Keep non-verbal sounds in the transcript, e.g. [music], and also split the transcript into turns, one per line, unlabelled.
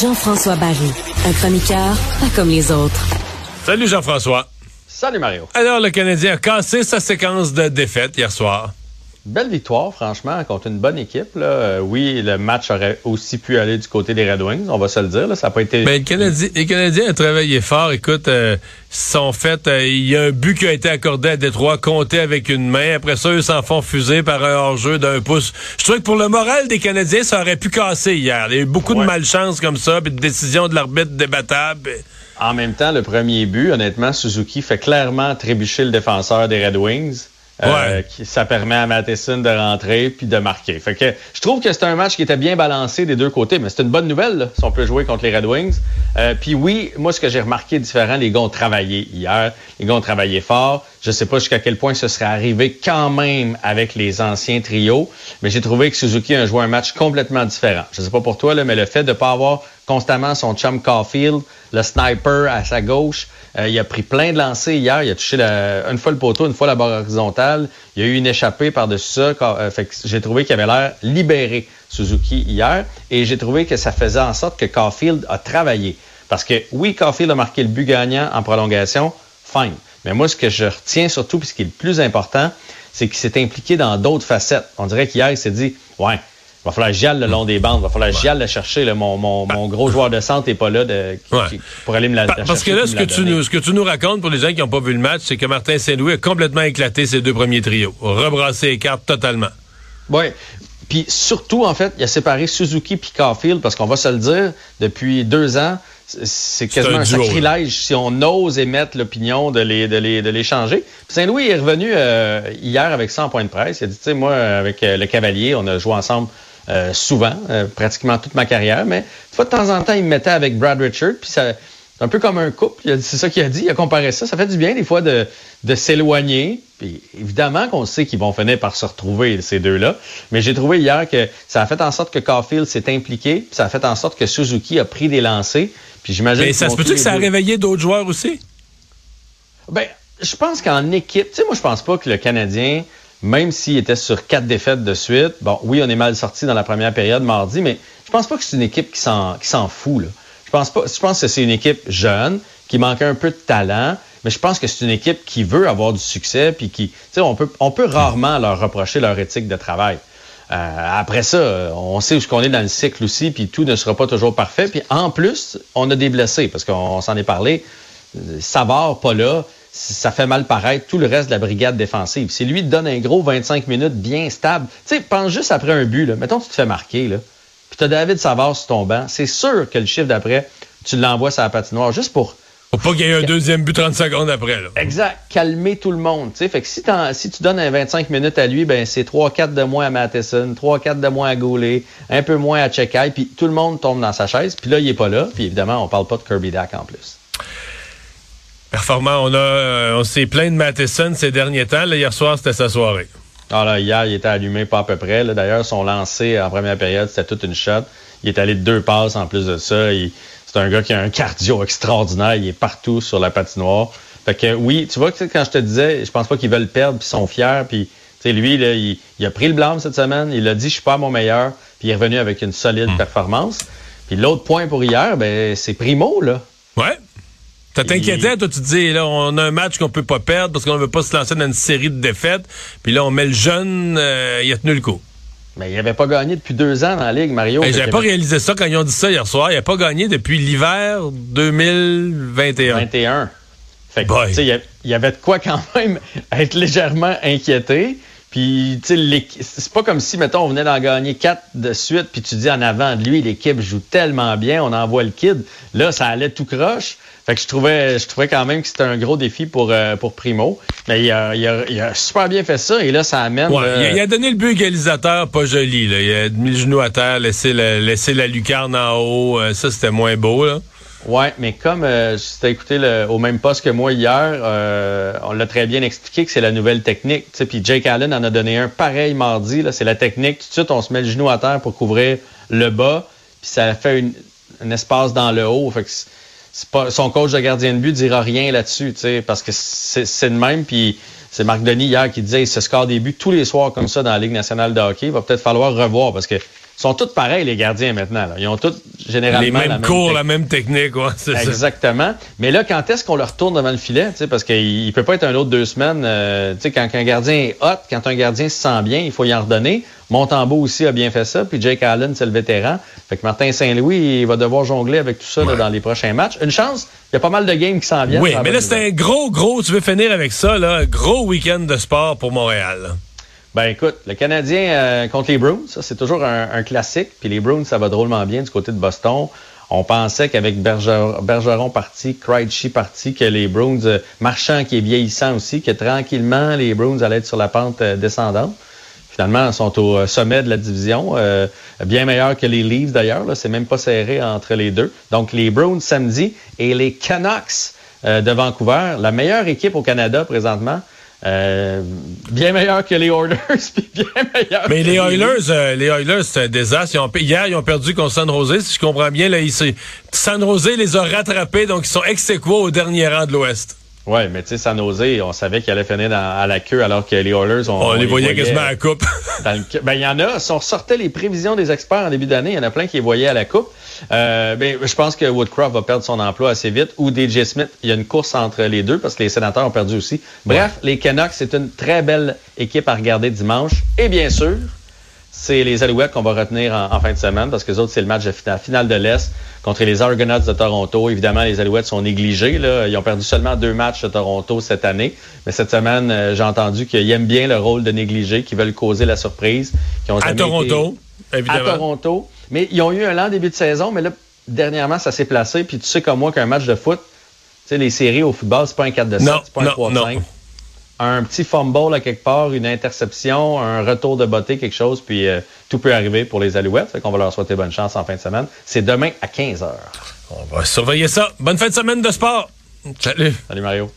Jean-François Barry, un chroniqueur pas comme les autres.
Salut Jean-François.
Salut Mario.
Alors, le Canadien a cassé sa séquence de défaites hier soir.
Belle victoire, franchement, contre une bonne équipe. Là. Euh, oui, le match aurait aussi pu aller du côté des Red Wings, on va se le dire. Là. Ça n'a pas été.
Ben, le Canadien, les Canadiens ont travaillé fort. Écoute, euh, sont fait. Euh, il y a un but qui a été accordé à Détroit, compté avec une main. Après ça, ils s'en font fuser par un hors-jeu d'un pouce. Je trouve que pour le moral des Canadiens, ça aurait pu casser hier. Il y a eu beaucoup de malchance comme ça, puis de décisions de l'arbitre débattables.
En même temps, le premier but, honnêtement, Suzuki fait clairement trébucher le défenseur des Red Wings. Euh, ça permet à Matheson de rentrer puis de marquer. Fait que je trouve que c'est un match qui était bien balancé des deux côtés, mais c'est une bonne nouvelle si on peut jouer contre les Red Wings. Euh, puis oui, moi ce que j'ai remarqué différent, les gars ont travaillé hier, les gars ont travaillé fort. Je sais pas jusqu'à quel point ce serait arrivé quand même avec les anciens trios, mais j'ai trouvé que Suzuki a joué un match complètement différent. Je sais pas pour toi mais le fait de pas avoir constamment son chum Caulfield, le sniper à sa gauche. Euh, il a pris plein de lancers hier. Il a touché une fois le poteau, une fois la barre horizontale. Il y a eu une échappée par-dessus ça. Euh, j'ai trouvé qu'il avait l'air libéré, Suzuki, hier. Et j'ai trouvé que ça faisait en sorte que Caulfield a travaillé. Parce que oui, Caulfield a marqué le but gagnant en prolongation. Fine. Mais moi, ce que je retiens surtout, puis ce qui est le plus important, c'est qu'il s'est impliqué dans d'autres facettes. On dirait qu'hier, il s'est dit, ouais, il va falloir que le long des bandes. Il va falloir que le chercher. mon, mon, mon, gros joueur de centre n'est pas là de, pour aller me la, chercher.
Parce que là, ce que, tu nous, ce que tu nous racontes pour les gens qui n'ont pas vu le match, c'est que Martin Saint-Louis a complètement éclaté ses deux premiers trios. Rebrassé les cartes totalement.
Oui. Puis surtout, en fait, il a séparé Suzuki et Caulfield parce qu'on va se le dire, depuis deux ans, c'est quasiment un, sacrilège si on ose émettre l'opinion de les, de, les, de les changer. Saint-Louis est revenu euh, hier avec 100 points de presse. Il a dit, tu sais, moi, avec euh, le Cavalier, on a joué ensemble euh, souvent, euh, pratiquement toute ma carrière, mais de temps en temps, il me mettait avec Brad Richard, puis ça, un peu comme un couple. C'est ça qu'il a dit. Il a comparé ça. Ça fait du bien des fois de, de s'éloigner. Puis évidemment qu'on sait qu'ils vont finir par se retrouver ces deux-là. Mais j'ai trouvé hier que ça a fait en sorte que Caulfield s'est impliqué. Puis ça a fait en sorte que Suzuki a pris des lancers. Puis j'imagine.
Mais ça se peut-tu que ça a réveillé d'autres joueurs aussi?
Ben, je pense qu'en équipe, tu sais, moi je pense pas que le Canadien même s'il était sur quatre défaites de suite. Bon, oui, on est mal sorti dans la première période mardi, mais je pense pas que c'est une équipe qui s'en, qui s'en fout. Là. Je pense que c'est une équipe jeune qui manque un peu de talent, mais je pense que c'est une équipe qui veut avoir du succès, puis qui, tu on peut, rarement leur reprocher leur éthique de travail. Euh, après ça, on sait où qu'on est dans le cycle aussi, puis tout ne sera pas toujours parfait. Puis en plus, on a des blessés, parce qu'on s'en est parlé. Savard, pas là ça fait mal paraître tout le reste de la brigade défensive. Si lui donne un gros 25 minutes bien stable, tu sais, pense juste après un but, là. mettons tu te fais marquer, là, puis tu as David Savard sur ton banc, c'est sûr que le chiffre d'après, tu l'envoies sur la patinoire juste pour...
Pour pas qu'il y ait un deuxième but 30 secondes après. Là.
Exact. Calmer tout le monde. sais. Fait que si, si tu donnes un 25 minutes à lui, ben c'est 3-4 de moins à Matheson, 3-4 de moins à Goulet, un peu moins à Chekai, puis tout le monde tombe dans sa chaise. Puis là, il est pas là. Puis évidemment, on parle pas de Kirby Dack en plus.
Performant. On a, euh, on s'est plaint de Matheson ces derniers temps. hier soir, c'était sa soirée.
Ah là, hier, il était allumé pas à peu près. D'ailleurs, son lancer en première période, c'était toute une shot. Il est allé de deux passes en plus de ça. C'est un gars qui a un cardio extraordinaire. Il est partout sur la patinoire. Fait que oui, tu vois, quand je te disais, je pense pas qu'ils veulent perdre, puis ils sont fiers, puis lui, là, il, a pris le blâme cette semaine. Il a dit, je suis pas à mon meilleur, puis il est revenu avec une solide hmm. performance. Puis l'autre point pour hier, ben c'est Primo, là.
Ouais. Ça t'inquiétait, toi, tu te dis, là, on a un match qu'on peut pas perdre parce qu'on ne veut pas se lancer dans une série de défaites. Puis là, on met le jeune, euh, il a tenu le coup.
Mais il n'avait pas gagné depuis deux ans dans la Ligue, Mario.
J'avais pas réalisé ça quand ils ont dit ça hier soir. Il n'a pas gagné depuis l'hiver 2021.
21. Fait que, il y avait de quoi quand [laughs] même être légèrement inquiété. Puis, tu sais, c'est pas comme si, mettons, on venait d'en gagner quatre de suite, puis tu dis en avant de lui, l'équipe joue tellement bien, on envoie le kid. Là, ça allait tout croche. Fait que je trouvais, je trouvais quand même que c'était un gros défi pour, euh, pour Primo. Mais il a, il, a, il a, super bien fait ça, et là, ça amène.
Ouais, il, a, donné le but égalisateur, pas joli. Là. Il a mis le genou à terre, laissé, laissé la lucarne en haut. Euh, ça, c'était moins beau, là.
Ouais, mais comme euh, écouté le, au même poste que moi hier, euh, on l'a très bien expliqué que c'est la nouvelle technique. Puis Jake Allen en a donné un pareil mardi. C'est la technique. Tout de suite, on se met le genou à terre pour couvrir le bas. Puis ça fait une, un espace dans le haut. Fait que son coach de gardien de but dira rien là-dessus, parce que c'est le même. Puis c'est Marc Denis hier qui disait il se score des buts tous les soirs comme ça dans la Ligue nationale de hockey. Il va peut-être falloir revoir parce que sont tous pareils, les gardiens, maintenant. Ils ont tous généralement.
Les mêmes cours, la même technique, ouais,
Exactement. Mais là, quand est-ce qu'on le retourne devant le filet? Parce qu'il ne peut pas être un autre deux semaines. Euh, quand un gardien est hot, quand un gardien se sent bien, il faut y en redonner. Montembeau aussi a bien fait ça. Puis Jake Allen, c'est le vétéran. Fait que Martin Saint-Louis, il va devoir jongler avec tout ça dans les prochains matchs. Une chance, il y a pas mal de games qui s'en viennent.
Oui, mais là, c'est un gros, gros, tu veux finir avec ça, là, gros week-end de sport pour Montréal.
Ben écoute, le Canadien euh, contre les Bruins, ça c'est toujours un, classique. Puis les Bruins, ça va drôlement bien du côté de Boston. On pensait qu'avec Bergeron parti, Krejci parti, que les Bruins, euh, Marchand qui est vieillissant aussi, que tranquillement les Bruins allaient être sur la pente euh, descendante. Finalement, ils sont au sommet de la division, bien meilleur que les Leafs d'ailleurs. C'est même pas serré entre les deux. Donc les Bruins samedi et les Canucks de Vancouver, la meilleure équipe au Canada présentement. Euh, bien meilleur que les Oilers, [laughs] puis bien meilleur.
Mais les Oilers, euh, les Oilers, c'est un désastre. hier, ils ont perdu contre San Jose. Si je comprends bien, là, San Jose les a rattrapés, donc ils sont ex au dernier rang de l'Ouest.
Oui, mais tu sais, San Jose, on savait qu'il allait finir à la queue alors que les Oilers,
on, on, les, voyait, quasiment à la coupe. [laughs]
ben, il y en a, si on sortait les prévisions des experts en début d'année, il y en a plein qui les voyaient à la coupe. Euh, ben, je pense que Woodcroft va perdre son emploi assez vite ou DJ Smith. Il y a une course entre les deux parce que les sénateurs ont perdu aussi. Bref, les Canucks, c'est une très belle équipe à regarder dimanche. Et bien sûr, c'est les Alouettes qu'on va retenir en, fin de semaine parce que les autres, c'est le match de finale de l'Est contre les Argonauts de Toronto. Évidemment, les Alouettes sont négligés. Là. Ils ont perdu seulement deux matchs de Toronto cette année. Mais cette semaine, euh, j'ai entendu qu'ils aiment bien le rôle de négligés, qu'ils veulent causer la surprise.
Ont à Toronto, évidemment.
À Toronto. Mais ils ont eu un lent début de saison, mais là, dernièrement, ça s'est placé. Puis tu sais comme moi qu'un match de foot, tu sais, les séries au football, c'est pas un 4 de 7, c'est pas un 3 de 5 un petit fumble à quelque part, une interception, un retour de beauté, quelque chose, puis euh, tout peut arriver pour les Alouettes. Fait qu'on va leur souhaiter bonne chance en fin de semaine. C'est demain à 15h.
On va surveiller ça. Bonne fin de semaine de sport. Salut.
Salut Mario.